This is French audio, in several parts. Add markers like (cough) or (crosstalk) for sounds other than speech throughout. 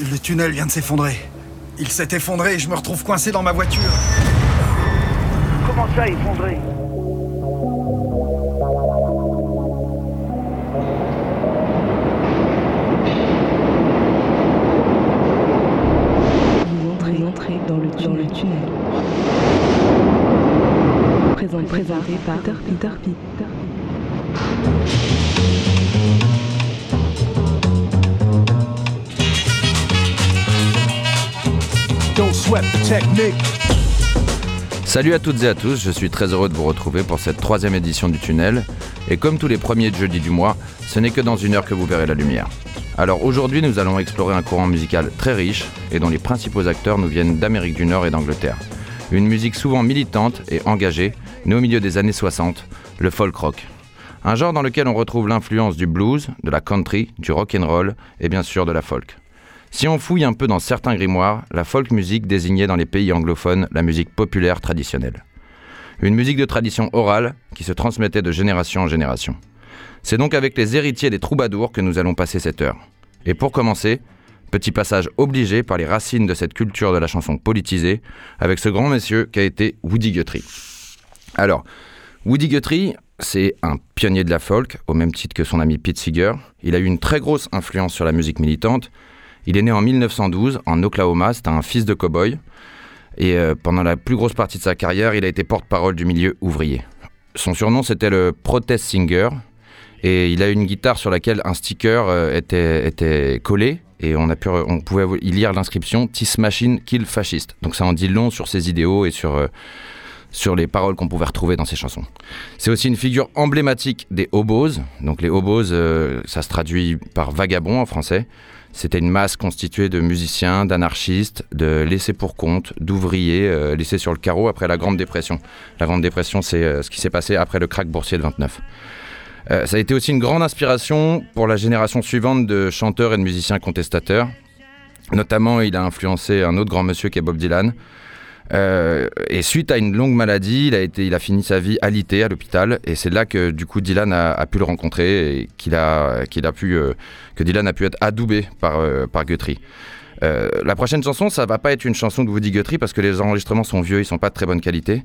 Le tunnel vient de s'effondrer. Il s'est effondré et je me retrouve coincé dans ma voiture. Comment ça, effondré Vous entrez, vous entrez dans le, dans le tunnel. Présent, présenté par Peter Peter Peter. Salut à toutes et à tous, je suis très heureux de vous retrouver pour cette troisième édition du Tunnel. Et comme tous les premiers jeudis du mois, ce n'est que dans une heure que vous verrez la lumière. Alors aujourd'hui, nous allons explorer un courant musical très riche et dont les principaux acteurs nous viennent d'Amérique du Nord et d'Angleterre. Une musique souvent militante et engagée, née au milieu des années 60, le folk rock. Un genre dans lequel on retrouve l'influence du blues, de la country, du rock and roll et bien sûr de la folk. Si on fouille un peu dans certains grimoires, la folk music désignait dans les pays anglophones la musique populaire traditionnelle. Une musique de tradition orale qui se transmettait de génération en génération. C'est donc avec les héritiers des troubadours que nous allons passer cette heure. Et pour commencer, petit passage obligé par les racines de cette culture de la chanson politisée, avec ce grand monsieur qu'a été Woody Guthrie. Alors, Woody Guthrie, c'est un pionnier de la folk, au même titre que son ami Pete Seeger. Il a eu une très grosse influence sur la musique militante. Il est né en 1912 en Oklahoma, c'est un fils de cow-boy. Et euh, pendant la plus grosse partie de sa carrière, il a été porte-parole du milieu ouvrier. Son surnom, c'était le Protest Singer. Et il a une guitare sur laquelle un sticker euh, était, était collé. Et on, a pu, on pouvait y lire l'inscription This Machine Kill Fascist. Donc ça en dit long sur ses idéaux et sur, euh, sur les paroles qu'on pouvait retrouver dans ses chansons. C'est aussi une figure emblématique des hobos. Donc les hobos, euh, ça se traduit par vagabond en français. C'était une masse constituée de musiciens, d'anarchistes, de laissés pour compte, d'ouvriers euh, laissés sur le carreau après la Grande Dépression. La Grande Dépression, c'est euh, ce qui s'est passé après le krach boursier de 29. Euh, ça a été aussi une grande inspiration pour la génération suivante de chanteurs et de musiciens contestateurs. Notamment, il a influencé un autre grand monsieur qui est Bob Dylan. Euh, et suite à une longue maladie, il a, été, il a fini sa vie alité à l'hôpital. Et c'est là que du coup Dylan a, pu le rencontrer et qu'il a, qu'il a pu, euh, que Dylan a pu être adoubé par, euh, par Guthrie. La prochaine chanson, ça va pas être une chanson de Woody Guthrie parce que les enregistrements sont vieux, ils sont pas de très bonne qualité.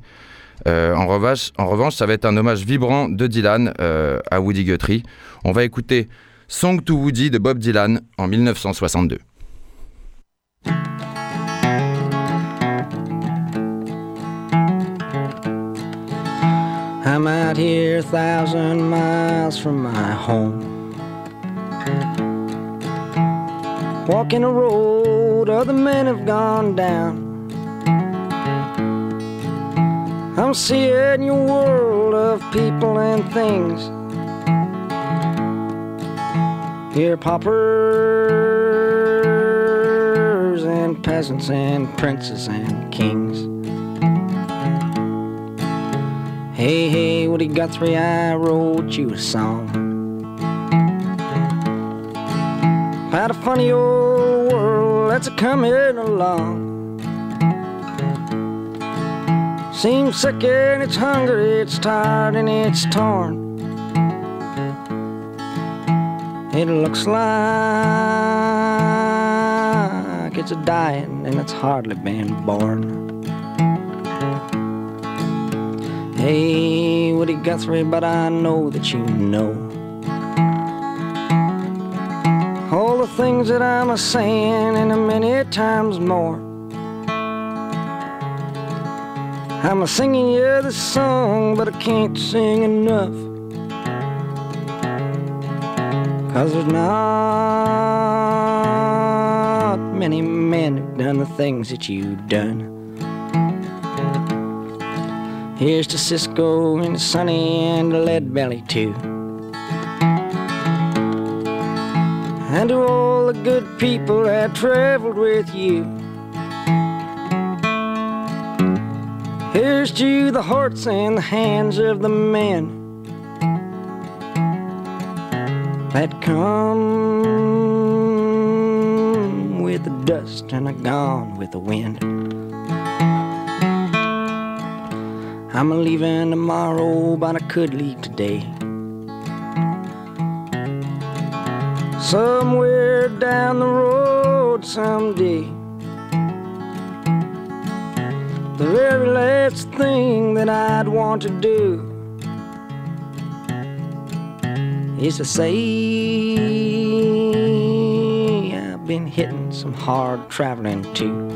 En, revanche, en revanche, ça va être un hommage vibrant de Dylan à Woody Guthrie. On va écouter Song to Woody de Bob Dylan en 1962. I'm out here a thousand miles from my home. Walking a road other men have gone down. I'm seeing your world of people and things. Here, paupers and peasants and princes and kings. Hey, hey, Woody Guthrie, I wrote you a song. About a funny old world that's a coming along. Seems sick and it's hungry, it's tired and it's torn. It looks like it's a dying and it's hardly been born. Hey, Woody Guthrie, but I know that you know all the things that I'm a saying and a many times more. I'm a singing you this song, but I can't sing enough. Cause there's not many men who've done the things that you've done. Here's to Cisco and Sonny and Lead Belly too. And to all the good people that traveled with you. Here's to the hearts and the hands of the men that come with the dust and are gone with the wind. I'm leaving tomorrow, but I could leave today. Somewhere down the road, someday. The very last thing that I'd want to do is to say I've been hitting some hard traveling too.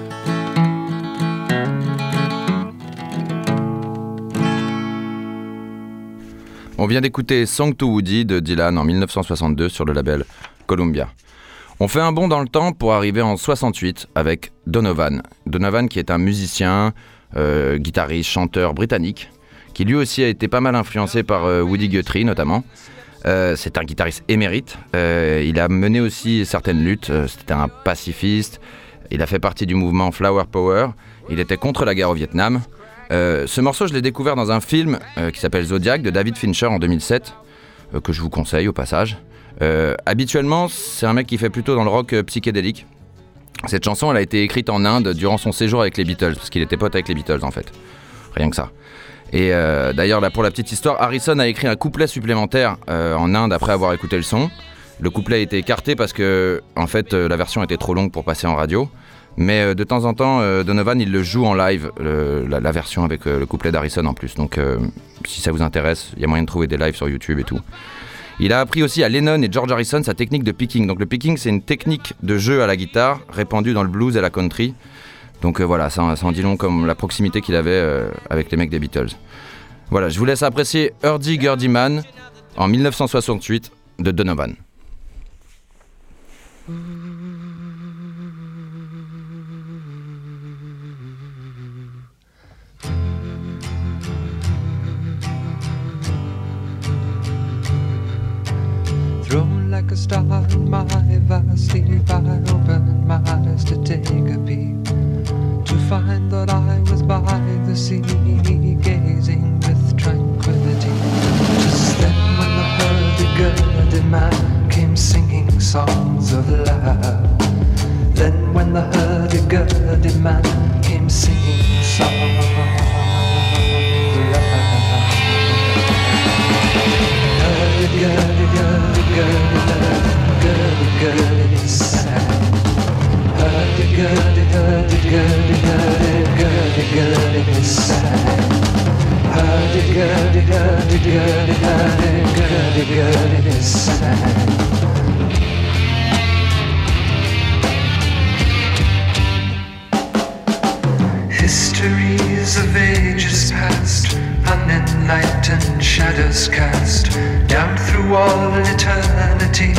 On vient d'écouter Song to Woody de Dylan en 1962 sur le label Columbia. On fait un bond dans le temps pour arriver en 68 avec Donovan. Donovan qui est un musicien, euh, guitariste, chanteur britannique, qui lui aussi a été pas mal influencé par euh, Woody Guthrie notamment. Euh, c'est un guitariste émérite. Il a mené aussi certaines luttes. C'était un pacifiste. Il a fait partie du mouvement Flower Power. Il était contre la guerre au Vietnam. Euh, ce morceau, je l'ai découvert dans un film euh, qui s'appelle Zodiac de David Fincher en 2007, euh, que je vous conseille au passage. Habituellement, c'est un mec qui fait plutôt dans le rock psychédélique. Cette chanson, elle a été écrite en Inde durant son séjour avec les Beatles, parce qu'il était pote avec les Beatles en fait. Rien que ça. Et d'ailleurs, là, pour la petite histoire, Harrison a écrit un couplet supplémentaire en Inde après avoir écouté le son. Le couplet a été écarté parce que, en fait, la version était trop longue pour passer en radio. Mais euh, de temps en temps, euh, Donovan, il le joue en live, la, version avec euh, le couplet d'Harrison en plus. Donc, si ça vous intéresse, il y a moyen de trouver des lives sur YouTube et tout. Il a appris aussi à Lennon et George Harrison sa technique de picking. Donc, le picking, c'est une technique de jeu à la guitare répandue dans le blues et la country. Donc voilà, ça, en dit long comme la proximité qu'il avait avec les mecs des Beatles. Voilà, je vous laisse apprécier Hurdy Gurdy Man en 1968 de Donovan. Thrown like a my sleep, I opened my eyes to take a peep. To find that I was by the sea, gazing with tranquility. Just then, when the hurdy-gurdy man came singing songs of love. Then, when the hurdy-gurdy man came singing songs cast down through all eternity,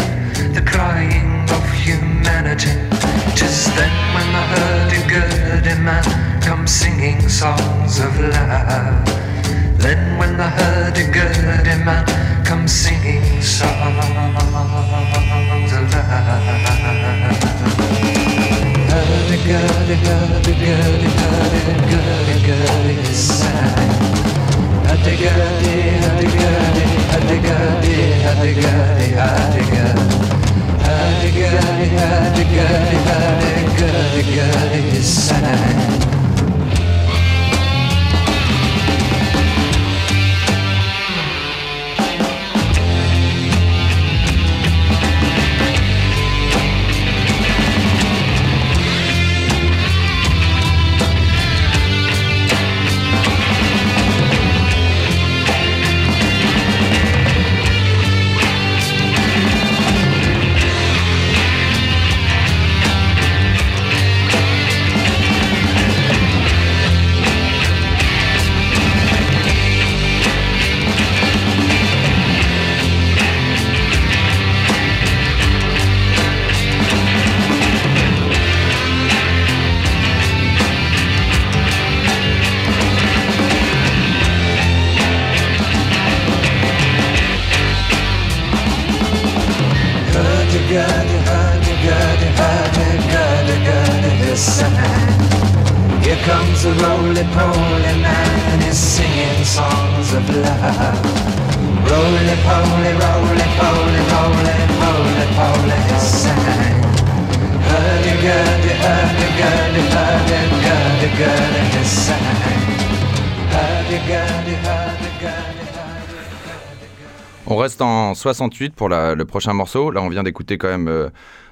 On reste en 68 pour le prochain morceau. Là, on vient d'écouter quand même euh,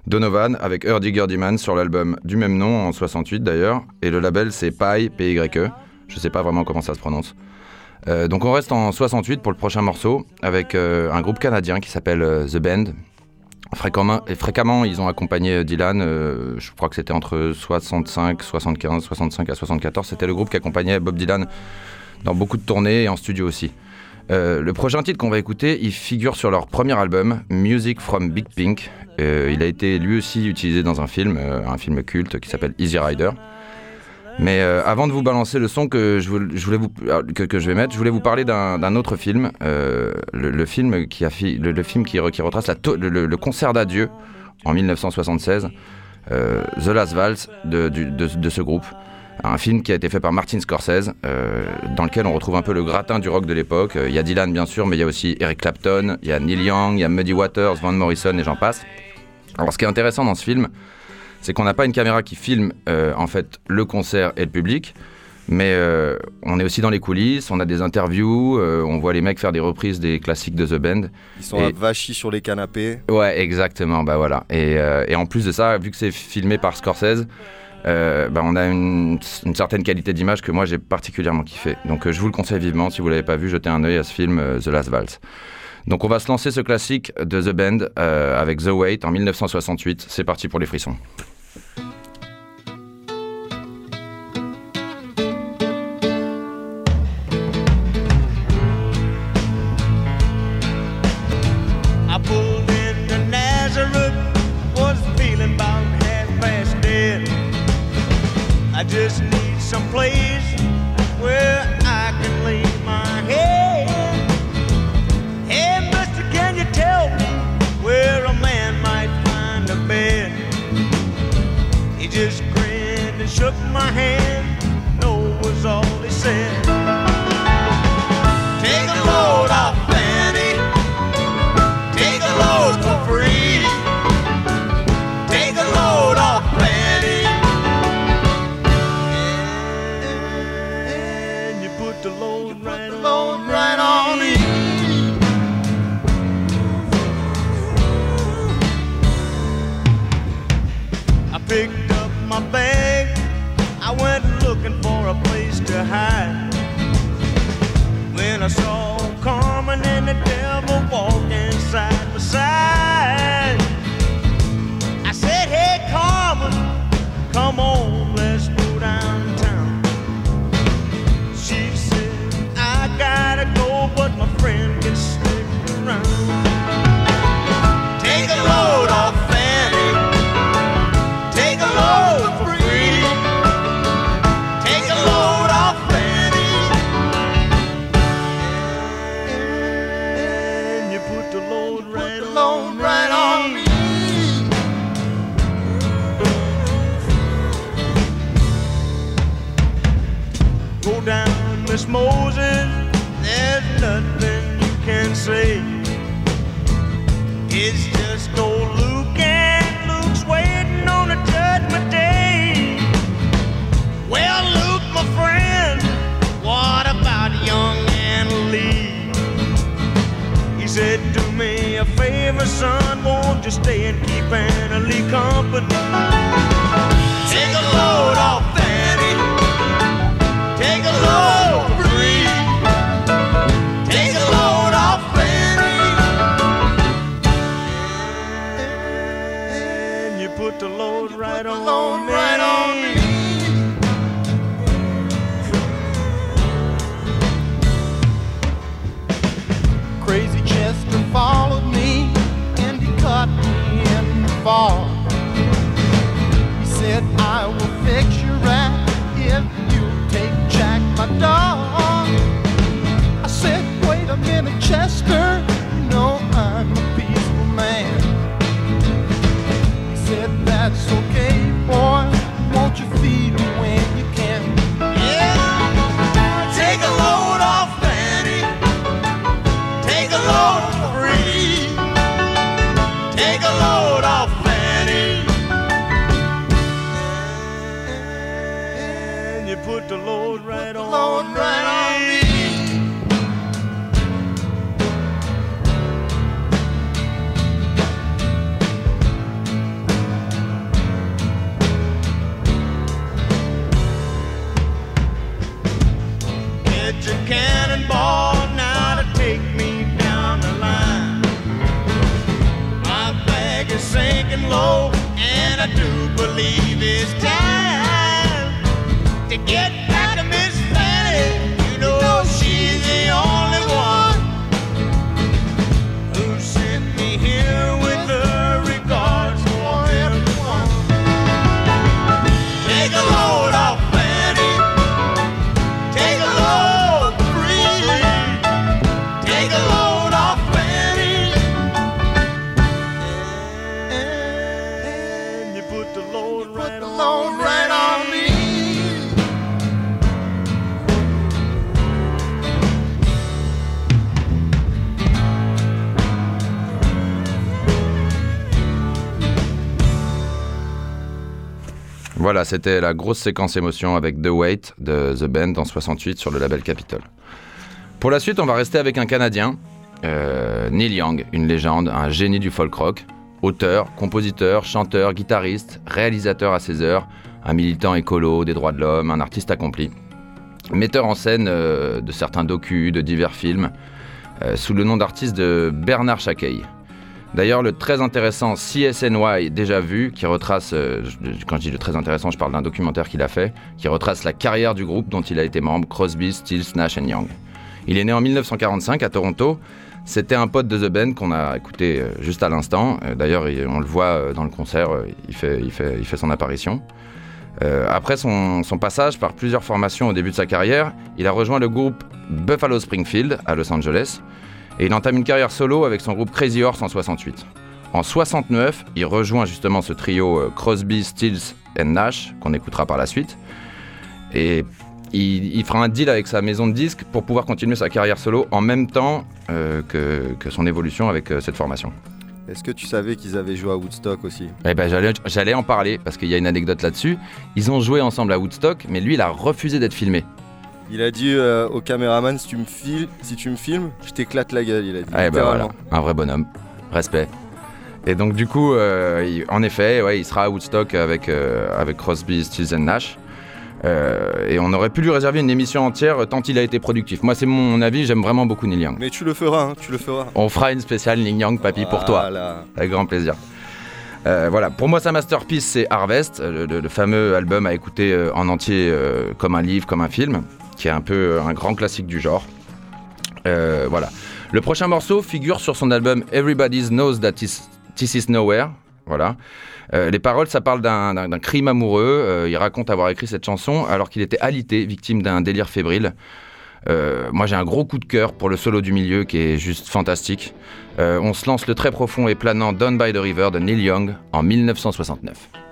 Donovan avec Eardy Gurdyman sur l'album du même nom en 68 d'ailleurs, et le label c'est Pi, P-Y-E. Je sais pas vraiment comment ça se prononce. Euh, donc on reste en 68 pour le prochain morceau avec euh, un groupe canadien qui s'appelle The Band. Fréquemment, et fréquemment, ils ont accompagné Dylan, je crois que c'était entre 65, 75, 65 à 74. C'était le groupe qui accompagnait Bob Dylan dans beaucoup de tournées et en studio aussi. Euh, le prochain titre qu'on va écouter, il figure sur leur premier album, Music from Big Pink. Euh, il a été lui aussi utilisé dans un film, euh, un film culte qui s'appelle Easy Rider. Mais avant de vous balancer le son que je, voulais- je vais mettre, je voulais vous parler d'un autre film, le, film qui retrace le, concert d'adieu en 1976, euh, The Last Waltz de ce groupe. Un film qui a été fait par Martin Scorsese, euh, dans lequel on retrouve un peu le gratin du rock de l'époque. Euh, Il y a Dylan bien sûr, mais il y a aussi Eric Clapton, il y a Neil Young, il y a Muddy Waters, Van Morrison et j'en passe. Alors ce qui est intéressant dans ce film, c'est qu'on n'a pas une caméra qui filme euh, en fait le concert et le public, mais on est aussi dans les coulisses, on a des interviews, on voit les mecs faire des reprises des classiques de The Band. Ils sont Et- Vachy sur les canapés. Ouais, exactement, bah voilà. Et, et en plus de ça, vu que c'est filmé par Scorsese, euh, bah, on a une, certaine qualité d'image que moi j'ai particulièrement kiffé. Donc euh, je vous le conseille vivement, si vous l'avez pas vu, jetez un œil à ce film euh, The Last Waltz. Donc on va se lancer ce classique de The Band avec The Wait en 1968. C'est parti pour les frissons. The load c'était la grosse séquence émotion avec The Wait de The Band en 68 sur le label Capitol. Pour la suite, on va rester avec un Canadien, euh, Neil Young, une légende, un génie du folk rock, auteur, compositeur, chanteur, guitariste, réalisateur à ses heures, un militant écolo des droits de l'homme, un artiste accompli, metteur en scène euh, de certains docus, de divers films, euh, sous le nom d'artiste de Bernard Chaquet. D'ailleurs, le très intéressant CSNY déjà vu, qui retrace, euh, quand je dis le très intéressant, je parle d'un documentaire qu'il a fait, qui retrace la carrière du groupe dont il a été membre, Crosby, Stills, Nash Young. Il est né en 1945 à Toronto. C'était un pote de The Band qu'on a écouté euh, juste à l'instant. Euh, D'ailleurs, il- on le voit dans le concert, il fait, son apparition. Après son passage par plusieurs formations au début de sa carrière, il a rejoint le groupe Buffalo Springfield à Los Angeles et il entame une carrière solo avec son groupe Crazy Horse en 68. En 69, il rejoint justement ce trio euh, Crosby, Stills et Nash qu'on écoutera par la suite et il, il fera un deal avec sa maison de disques pour pouvoir continuer sa carrière solo en même temps euh, que, que son évolution avec euh, cette formation. Est-ce que tu savais qu'ils avaient joué à Woodstock aussi? Eh ben, j'allais, j'allais en parler parce qu'il y a une anecdote là-dessus. Ils ont joué ensemble à Woodstock, mais lui, il a refusé d'être filmé. Il a dit euh, au caméraman si tu me filmes, si tu me filmes, je t'éclate la gueule. Il a dit. Ah, ben voilà, un vrai bonhomme. Respect. Et donc, du coup, euh, il- en effet, ouais, il sera à Woodstock avec, euh, avec Crosby, Stills and Nash. Euh, et on aurait pu lui réserver une émission entière tant il a été productif. Moi, c'est mon avis, j'aime vraiment beaucoup Neil Young. Mais tu le feras, hein, tu le feras. On fera une spéciale Neil Young, papy, pour toi. Voilà. Avec grand plaisir. Voilà, pour moi, sa masterpiece, c'est Harvest, le, le- le fameux album à écouter en entier comme un livre, comme un film, qui est un peu euh, un grand classique du genre. Euh, voilà. Le prochain morceau figure sur son album Everybody Knows That This, Is Nowhere. Voilà. Euh, les paroles, ça parle d'un crime amoureux. Il raconte avoir écrit cette chanson alors qu'il était alité, victime d'un délire fébrile. Moi, j'ai un gros coup de cœur pour le solo du milieu qui est juste fantastique. On se lance le très profond et planant Down by the River de Neil Young en 1969.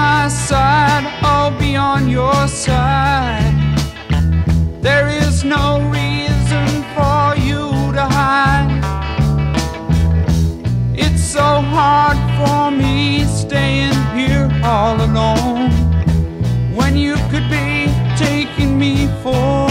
My side, I'll be on your side. There is no reason for you to hide. It's so hard for me staying here all alone when you could be taking me for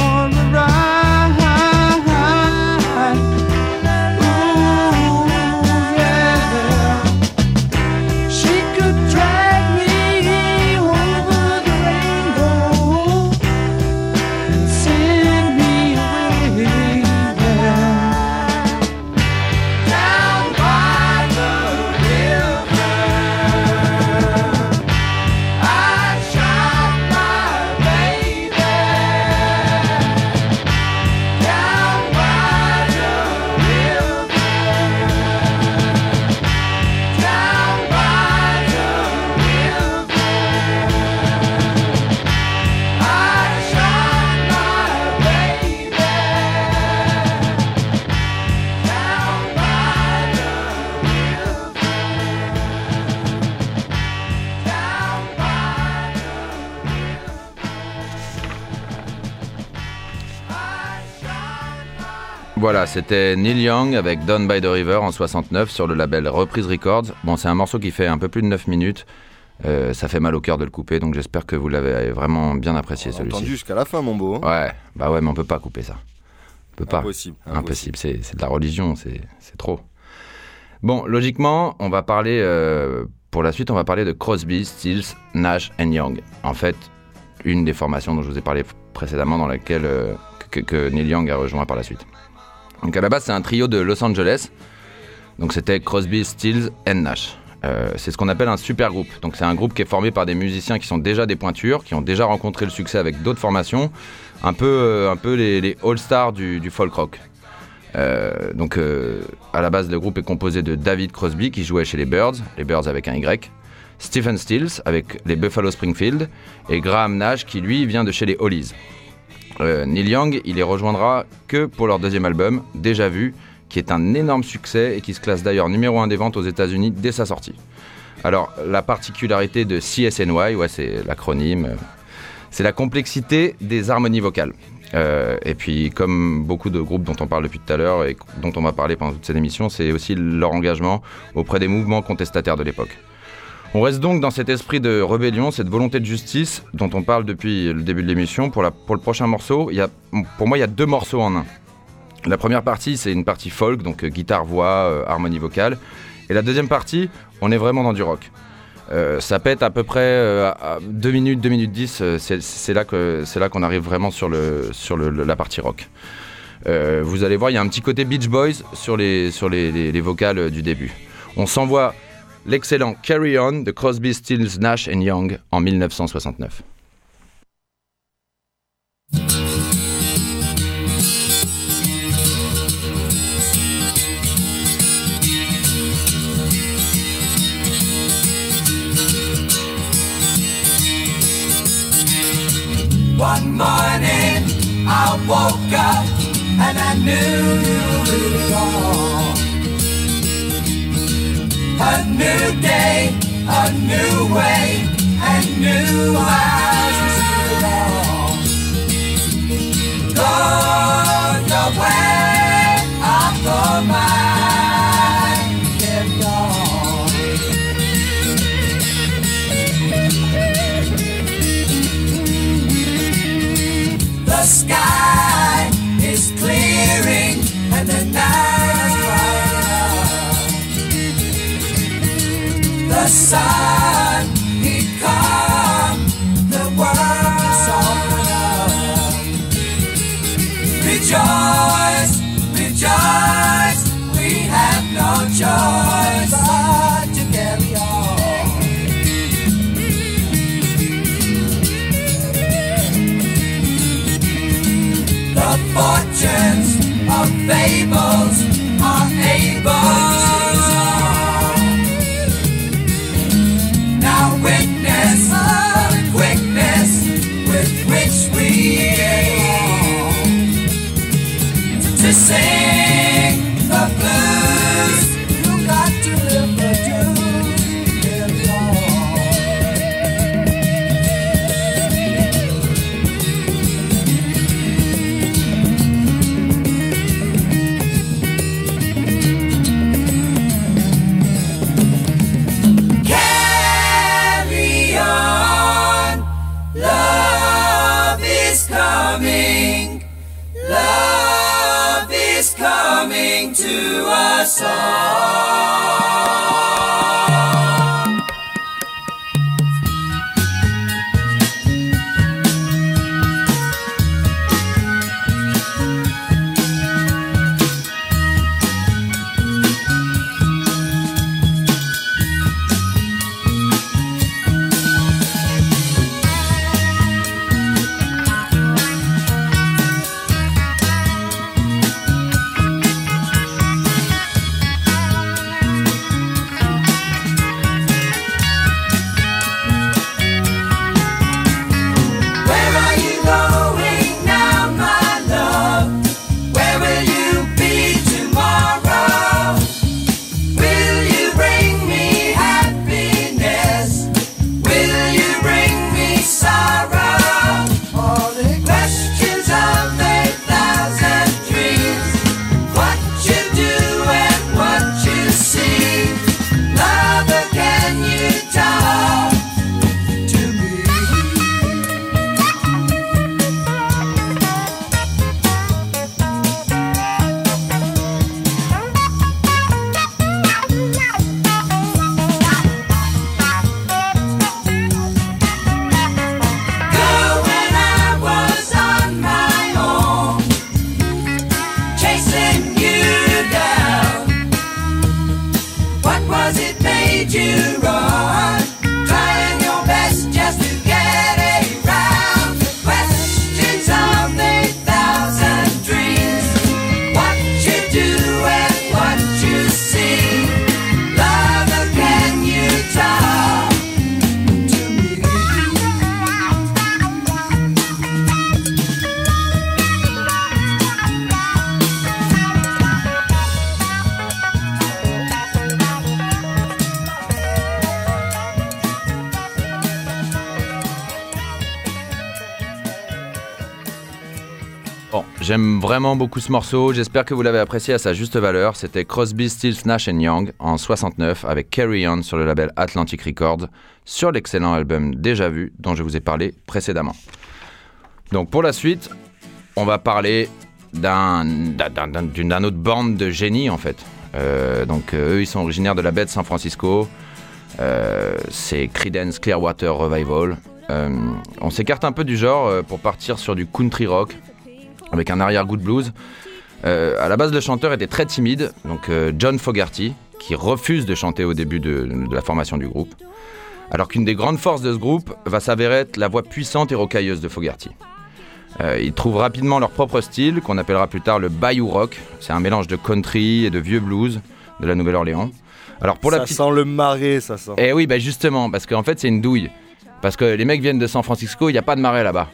Voilà, c'était Neil Young avec Down by the River en 69 sur le label Reprise Records. Bon, c'est un morceau qui fait un peu plus de 9 minutes. Euh, ça fait mal au cœur de le couper, donc j'espère que vous l'avez vraiment bien apprécié Entendu celui-ci. jusqu'à la fin, mon beau. hein. Ouais, bah ouais, mais on peut pas couper ça. On peut pas. Impossible, Impossible. C'est, de la religion, c'est, c'est trop. Bon, logiquement, on va parler euh, pour la suite, on va parler de Crosby, Stills, Nash and Young. En fait, une des formations dont je vous ai parlé précédemment, dans laquelle euh, que, que Neil Young a rejoint par la suite. Donc à la base, c'est un trio de Los Angeles. Donc c'était Crosby, Stills and Nash. Euh, c'est ce qu'on appelle un super groupe. Donc c'est un groupe qui est formé par des musiciens qui sont déjà des pointures, qui ont déjà rencontré le succès avec d'autres formations, un peu, euh, un peu les, all-stars du, folk rock. Euh, donc à la base, le groupe est composé de David Crosby qui jouait chez les Birds, les Birds avec un Y, Stephen Stills avec les Buffalo Springfield et Graham Nash qui lui vient de chez les Hollies. Euh, Neil Young, il les rejoindra que pour leur deuxième album, Déjà Vu, qui est un énorme succès et qui se classe d'ailleurs numéro 1 des ventes aux États-Unis dès sa sortie. Alors, la particularité de CSNY, ouais, c'est l'acronyme, euh, c'est la complexité des harmonies vocales. Euh, et puis, comme beaucoup de groupes dont on parle depuis tout à l'heure et dont on va parler pendant toute cette émission, c'est aussi leur engagement auprès des mouvements contestataires de l'époque. On reste donc dans cet esprit de rébellion, cette volonté de justice dont on parle depuis le début de l'émission. Pour, le prochain morceau, pour moi, il y a deux morceaux en un. La première partie, c'est une partie folk, donc euh, guitare, voix, euh, harmonie vocale. Et la deuxième partie, on est vraiment dans du rock. Euh, ça pète à peu près euh, à 2 minutes, 2 minutes 10. euh, c'est- là qu'on arrive vraiment sur, la partie rock. Vous allez voir, il y a un petit côté Beach Boys sur les, les, les- les vocales du début. On s'envoie l'excellent Carry On de Crosby, Stills, Nash Young en 1969. One morning I woke up and new day, a new way, and new eyes sun he come, the world is open up. Rejoice, rejoice, we have no choice but to carry on. The fortunes of fables to sing J'aime vraiment beaucoup ce morceau, j'espère que vous l'avez apprécié à sa juste valeur. C'était Crosby, Stills, Nash Young en 69 avec Carry On sur le label Atlantic Records sur l'excellent album Déjà Vu dont je vous ai parlé précédemment. Donc pour la suite, on va parler d'un- d'un- d'un- d'une d'un autre bande de génies en fait. Euh, donc euh, eux ils sont originaires de la baie de San Francisco. Euh, c'est Creedence Clearwater Revival. On s'écarte un peu du genre pour partir sur du country rock avec un arrière-goût de blues. Euh, à la base, le chanteur était très timide, donc euh, John Fogerty, qui refuse de chanter au début de, de la formation du groupe. Alors qu'une des grandes forces de ce groupe va s'avérer être la voix puissante et rocailleuse de Fogerty. Euh, ils trouvent rapidement leur propre style, qu'on appellera plus tard le Bayou Rock. C'est un mélange de country et de vieux blues de la Nouvelle-Orléans. Alors pour la ça petite sent le marais, ça sent. eh oui, bah justement, parce qu'en fait c'est une douille. Parce que les mecs viennent de San Francisco, il n'y a pas de marais là-bas.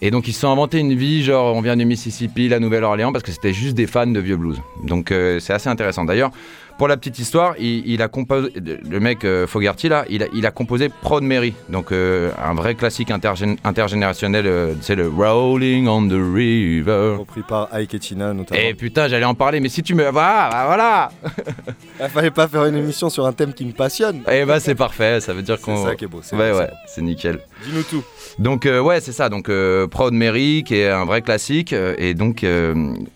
Et donc ils se sont inventés une vie, genre on vient du Mississippi, la Nouvelle-Orléans, parce que c'était juste des fans de vieux blues. Donc euh, c'est assez intéressant. D'ailleurs, pour la petite histoire, il, il a composé, le mec euh, Fogerty là, il a, il a composé Proud Mary, donc euh, un vrai classique intergén- intergénérationnel, euh, c'est le Rolling on the River. Repris par Ike et Tina notamment. Et putain, j'allais en parler, mais si tu me. Voilà, bah voilà (laughs) Il fallait pas faire une émission sur un thème qui me passionne. Et bah c'est parfait, ça veut dire C'est qu'on. ça qui est beau. c'est Ouais, beau, c'est ouais, c'est nickel. Dis-nous tout. Donc ouais, c'est ça. Donc Proud Mary, qui est un vrai classique. et donc,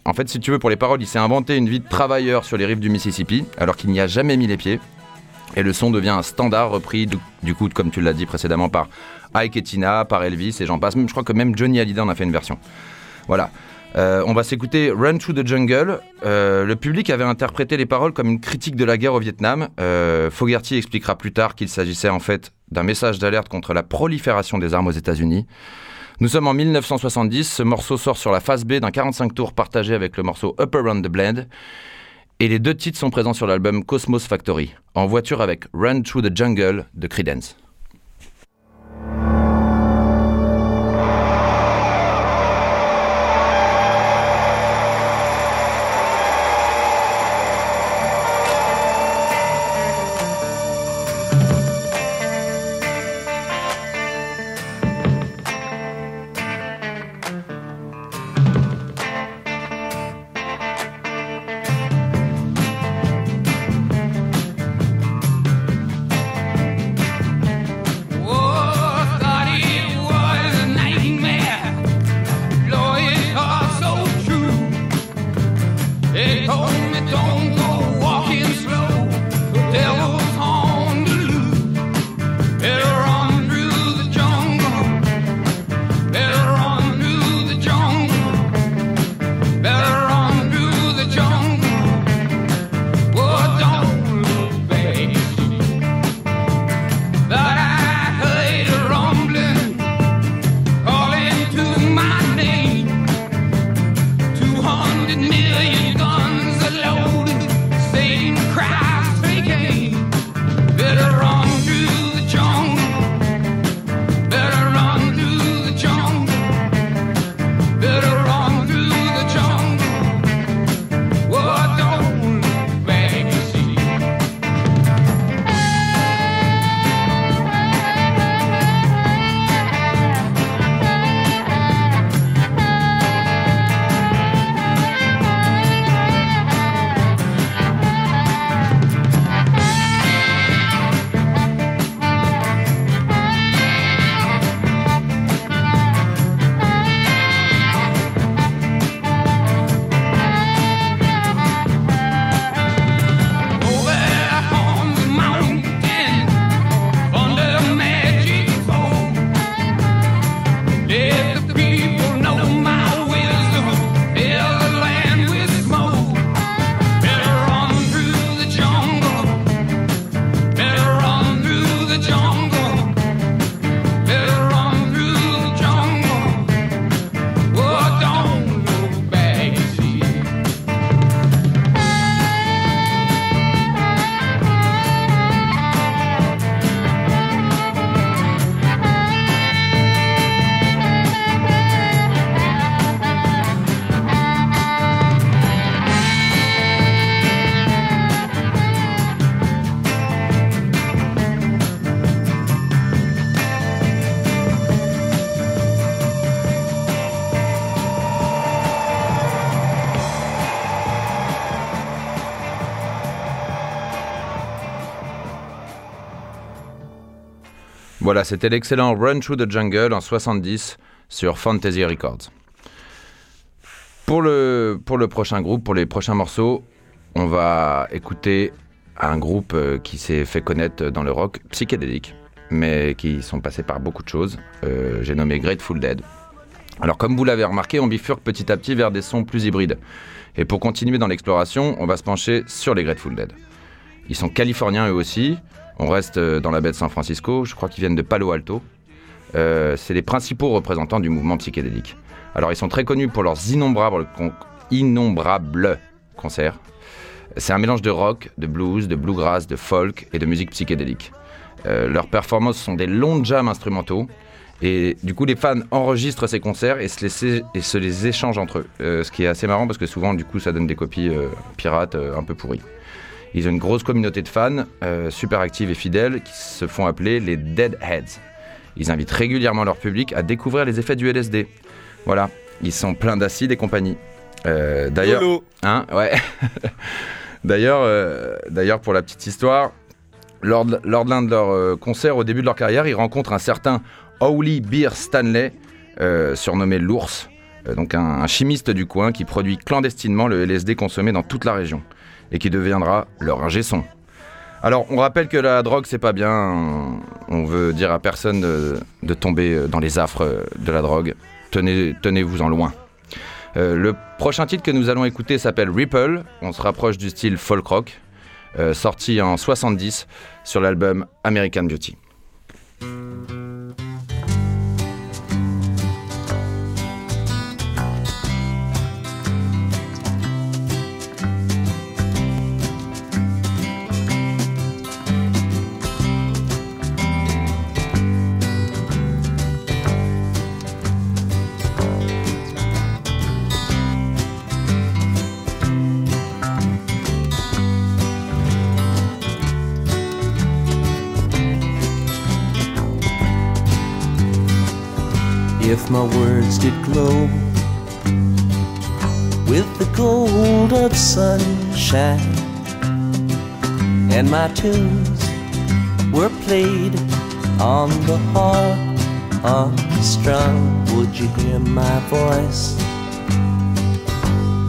en fait, si tu veux, pour les paroles, il s'est inventé une vie de travailleur sur les rives du Mississippi, alors qu'il n'y a jamais mis les pieds. Et le son devient un standard repris, du, coup, comme tu l'as dit précédemment, par Ike et Tina, par Elvis, et j'en passe. Même, je crois que même Johnny Hallyday en a fait une version. Voilà. Euh, on va s'écouter Run Through the Jungle. Euh, le public avait interprété les paroles comme une critique de la guerre au Vietnam. Euh, Fogerty expliquera plus tard qu'il s'agissait en fait d'un message d'alerte contre la prolifération des armes aux États-Unis. Nous sommes en 1970, ce morceau sort sur la face B d'un 45 tours partagé avec le morceau Upper Round the Blend. Et les deux titres sont présents sur l'album Cosmos Factory, en voiture avec Run Through the Jungle de Creedence. Voilà, c'était l'excellent Run Through the Jungle en 70 sur Fantasy Records. Pour le, prochain groupe, pour les prochains morceaux, on va écouter un groupe euh, qui s'est fait connaître dans le rock psychédélique, mais qui sont passés par beaucoup de choses. Euh, J'ai nommé Grateful Dead. Alors comme vous l'avez remarqué, on bifurque petit à petit vers des sons plus hybrides. Et pour continuer dans l'exploration, on va se pencher sur les Grateful Dead. Ils sont californiens eux aussi. On reste euh, dans la baie de San Francisco. Je crois qu'ils viennent de Palo Alto. Euh, c'est les principaux représentants du mouvement psychédélique. Alors ils sont très connus pour leurs innombrables, innombrables concerts. C'est un mélange de rock, de blues, de bluegrass, de folk et de musique psychédélique. Euh, leurs performances sont des longs jams instrumentaux. Et du coup, les fans enregistrent ces concerts et se les, échangent entre eux. Ce qui est assez marrant parce que souvent, du coup, ça donne des copies pirates un peu pourries. Ils ont une grosse communauté de fans, euh, super active et fidèles, qui se font appeler les Deadheads. Ils invitent régulièrement leur public à découvrir les effets du LSD. Voilà, ils sont pleins d'acide et compagnie. Euh, D'ailleurs, hein, ouais. (laughs) D'ailleurs, euh, d'ailleurs, pour la petite histoire, lors de, lors de l'un de leurs concerts au début de leur carrière, ils rencontrent un certain Howley Beer Stanley, surnommé l'ours, donc un, un chimiste du coin qui produit clandestinement le LSD consommé dans toute la région et qui deviendra leur ingé son. Alors, on rappelle que la drogue, c'est pas bien. On veut dire à personne de, tomber dans les affres de la drogue. Tenez, tenez-vous-en loin. Euh, le prochain titre que nous allons écouter s'appelle Ripple. On se rapproche du style folk rock, euh, sorti en 70 sur l'album American Beauty. My words did glow. With the gold of sunshine, and my tunes were played on the harp unstrung, would you hear my voice?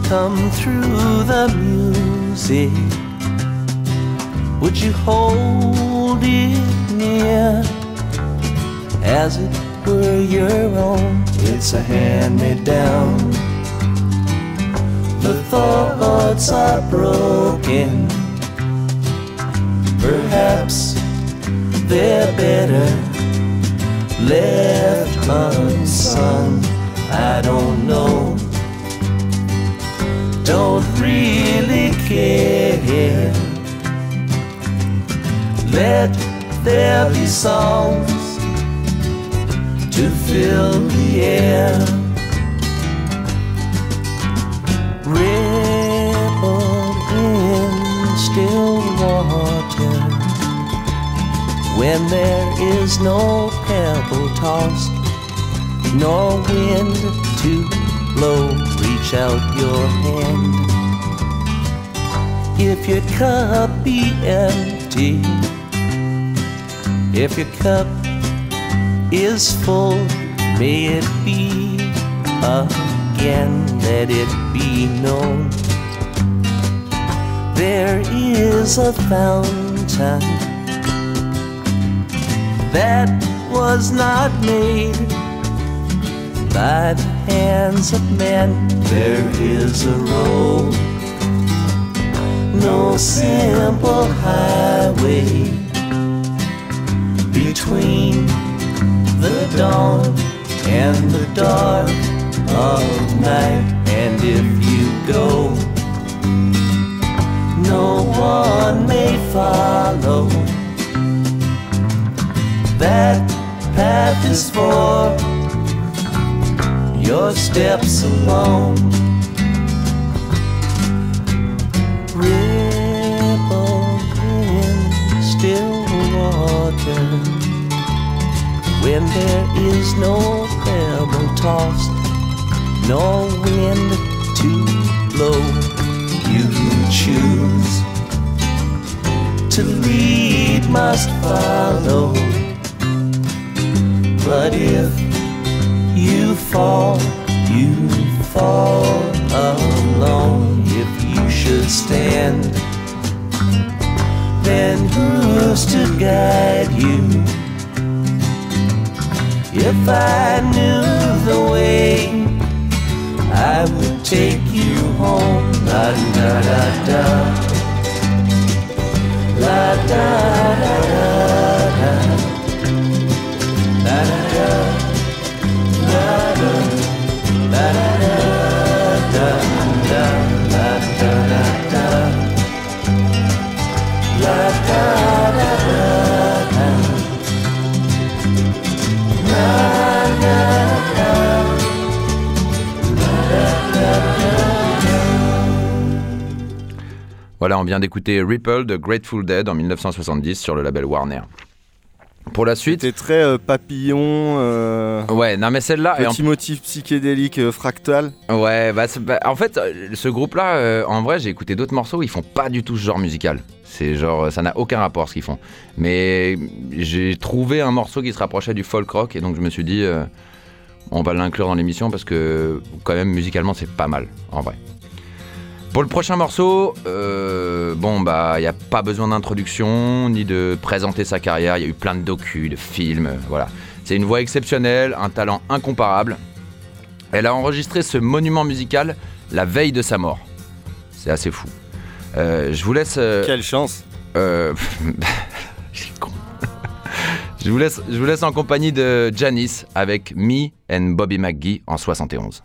Come through the music? Would you hold it near as it were your own? It's a hand me down. The thoughts are broken. Perhaps they're better left unsung. I don't know. Don't really care. Let there be songs to fill the air. Ripple in still water when there is no pebble tossed, nor wind to blow. Reach out your hand. If your cup be empty, if your cup is full, may it be again, let it be known. There is a fountain that was not made by the hands of men. There is a road, no simple highway between the dawn and the dark of night. And if you go, no one may follow. That path is for your steps alone. Ripple in still water when there is no pebble tossed, no wind to blow. You choose to lead, must follow. But if you fall, you fall alone. If you should stand, then who's to guide you? If I knew the way, I would take you home. La da da da. La da da da. Voilà, on vient d'écouter Ripple de Grateful Dead en 1970 sur le label Warner. Pour la suite. C'était très euh, papillon. euh, Ouais, non mais celle-là. en- Petit motif psychédélique euh, fractal. Ouais, bah, bah, en fait, ce groupe-là, en vrai, j'ai écouté d'autres morceaux, ils font pas du tout ce genre musical. C'est genre, ça n'a aucun rapport ce qu'ils font. Mais j'ai trouvé un morceau qui se rapprochait du folk rock et donc je me suis dit, on va l'inclure dans l'émission parce que quand même musicalement c'est pas mal, en vrai. Pour le prochain morceau, euh, bon bah il n'y a pas besoin d'introduction ni de présenter sa carrière. Il y a eu plein de docus, de films, euh, voilà. C'est une voix exceptionnelle, un talent incomparable. Elle a enregistré ce monument musical la veille de sa mort. C'est assez fou. Euh, je vous laisse. Quelle chance (laughs) je, vous laisse, je vous laisse en compagnie de Janice avec Me and Bobby McGee en 71.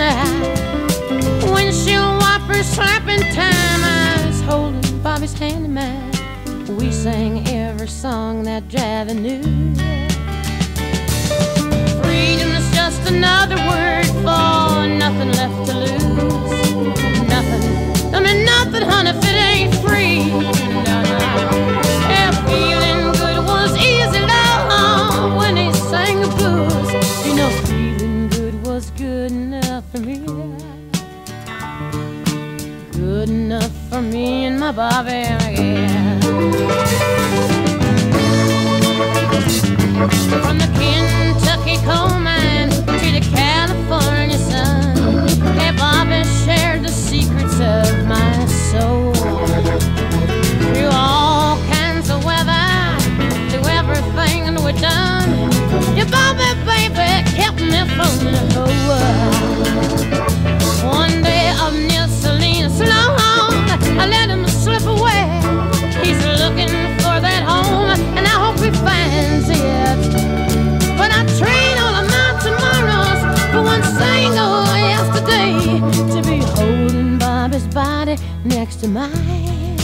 Windshield wipers slapping time. I was holding Bobby's hand in mine. We sang every song that Javi knew. Freedom is just another word for nothing left to lose. Nothing. I mean nothing, honey, Bobby. To mine.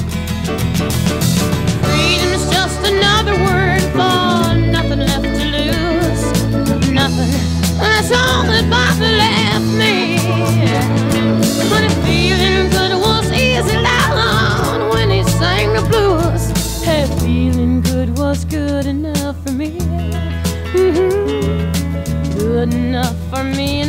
Freedom is just another word for nothing left to lose. Nothing. That's all that Bobby left me. But if feeling good was easy down when he sang the blues. Hey, feeling good was good enough for me. Mm-hmm. Good enough for me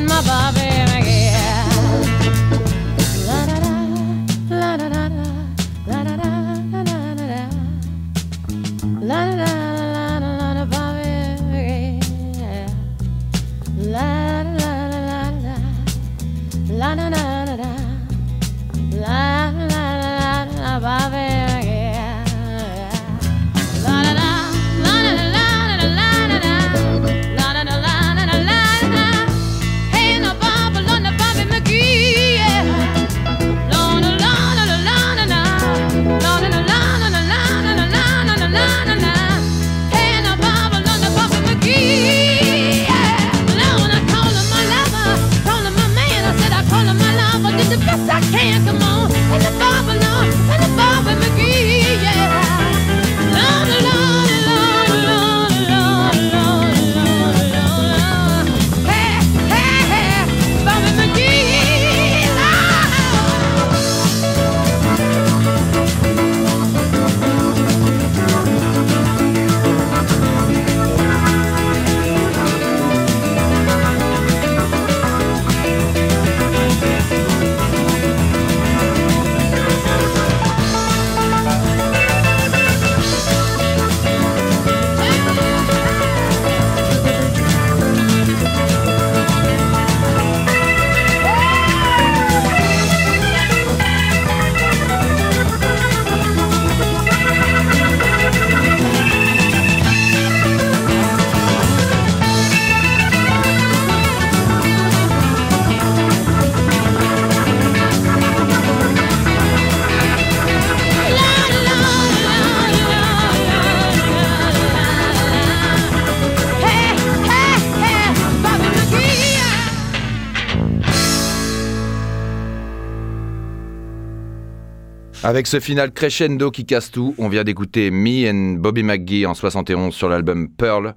Avec ce final crescendo qui casse tout, on vient d'écouter Me and Bobby McGee en 71 sur l'album Pearl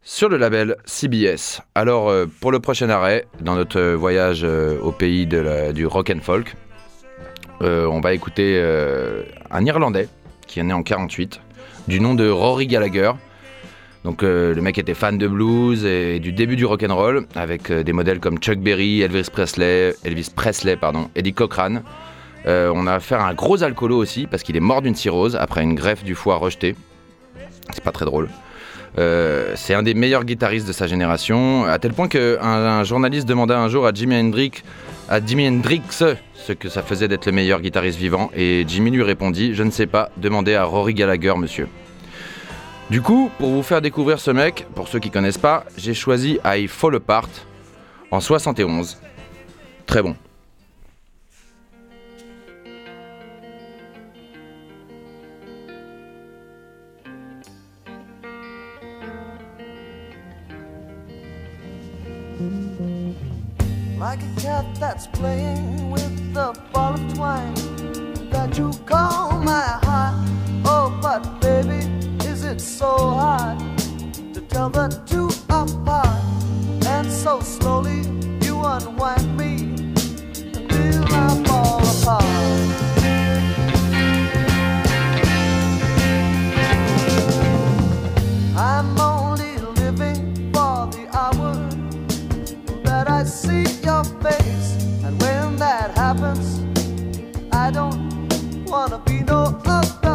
sur le label CBS. Alors euh, pour le prochain arrêt, dans notre voyage euh, au pays du rock and folk, euh, on va écouter un Irlandais qui est né en 48, du nom de Rory Gallagher. Donc le mec était fan de blues et du début du rock and roll avec des modèles comme Chuck Berry, Elvis Presley, Elvis Presley pardon, Eddie Cochran. Euh, on a affaire à un gros alcoolo aussi parce qu'il est mort d'une cirrhose après une greffe du foie rejetée. C'est pas très drôle. Euh, c'est un des meilleurs guitaristes de sa génération, à tel point qu'un un journaliste demanda un jour à Jimi Hendrix, à Jimi Hendrix ce que ça faisait d'être le meilleur guitariste vivant, et Jimmy lui répondit Je ne sais pas, demandez à Rory Gallagher, monsieur. Du coup, pour vous faire découvrir ce mec, pour ceux qui connaissent pas, j'ai choisi I Fall Apart en 71. Très bon. That's playing with the ball of twine that you call my heart. Oh, but baby, is it so hard to tell the two apart? And so slowly you unwind me until I fall apart. I'm only that I see your face. And when that happens, I don't wanna be no other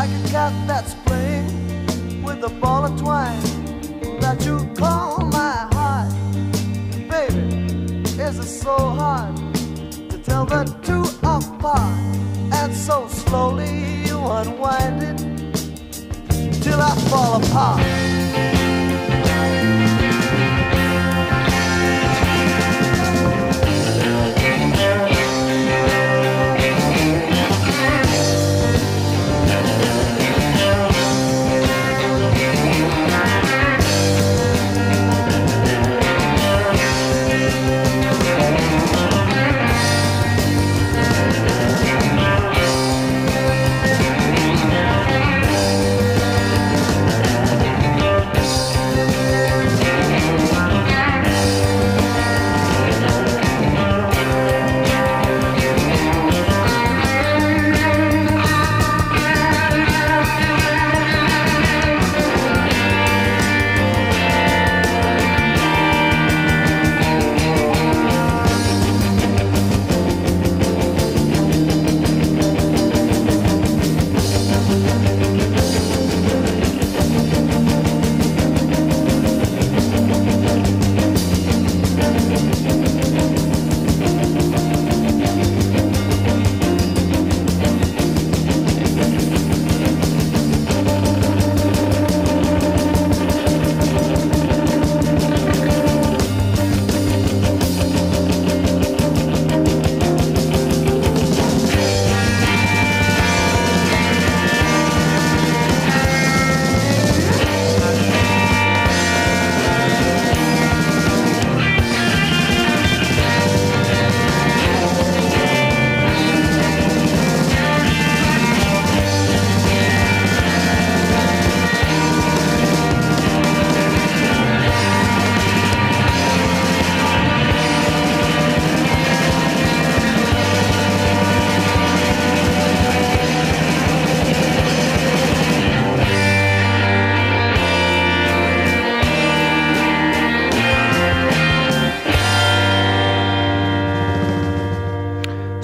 Like a cat that's playing with a ball of twine that you call my heart. Baby, is it so hard to tell the two apart? And so slowly you unwind it till I fall apart.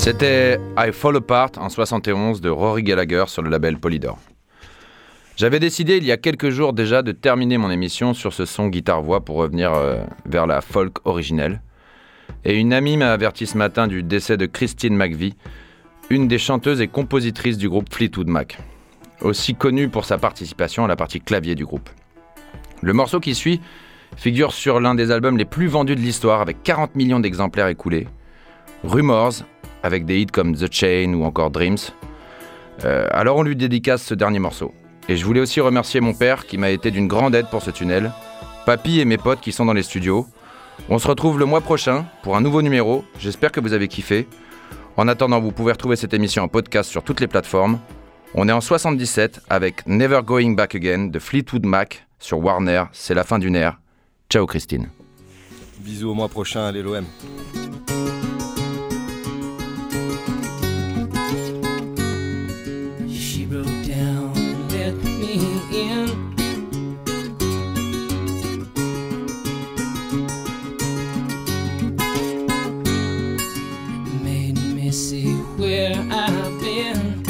C'était I Fall Apart en 71 de Rory Gallagher sur le label Polydor. J'avais décidé il y a quelques jours déjà de terminer mon émission sur ce son guitare-voix pour revenir euh, vers la folk originelle. Et une amie m'a averti ce matin du décès de Christine McVie, une des chanteuses et compositrices du groupe Fleetwood Mac, aussi connue pour sa participation à la partie clavier du groupe. Le morceau qui suit figure sur l'un des albums les plus vendus de l'histoire avec 40 millions d'exemplaires écoulés, Rumors, avec des hits comme The Chain ou encore Dreams. Euh, alors on lui dédicace ce dernier morceau. Et je voulais aussi remercier mon père qui m'a été d'une grande aide pour ce tunnel, papy et mes potes qui sont dans les studios. On se retrouve le mois prochain pour un nouveau numéro, j'espère que vous avez kiffé. En attendant, vous pouvez retrouver cette émission en podcast sur toutes les plateformes. On est en 77 avec Never Going Back Again de Fleetwood Mac sur Warner, c'est la fin d'une ère. Ciao Christine. Bisous au mois prochain à l'LOM. You see where I've been.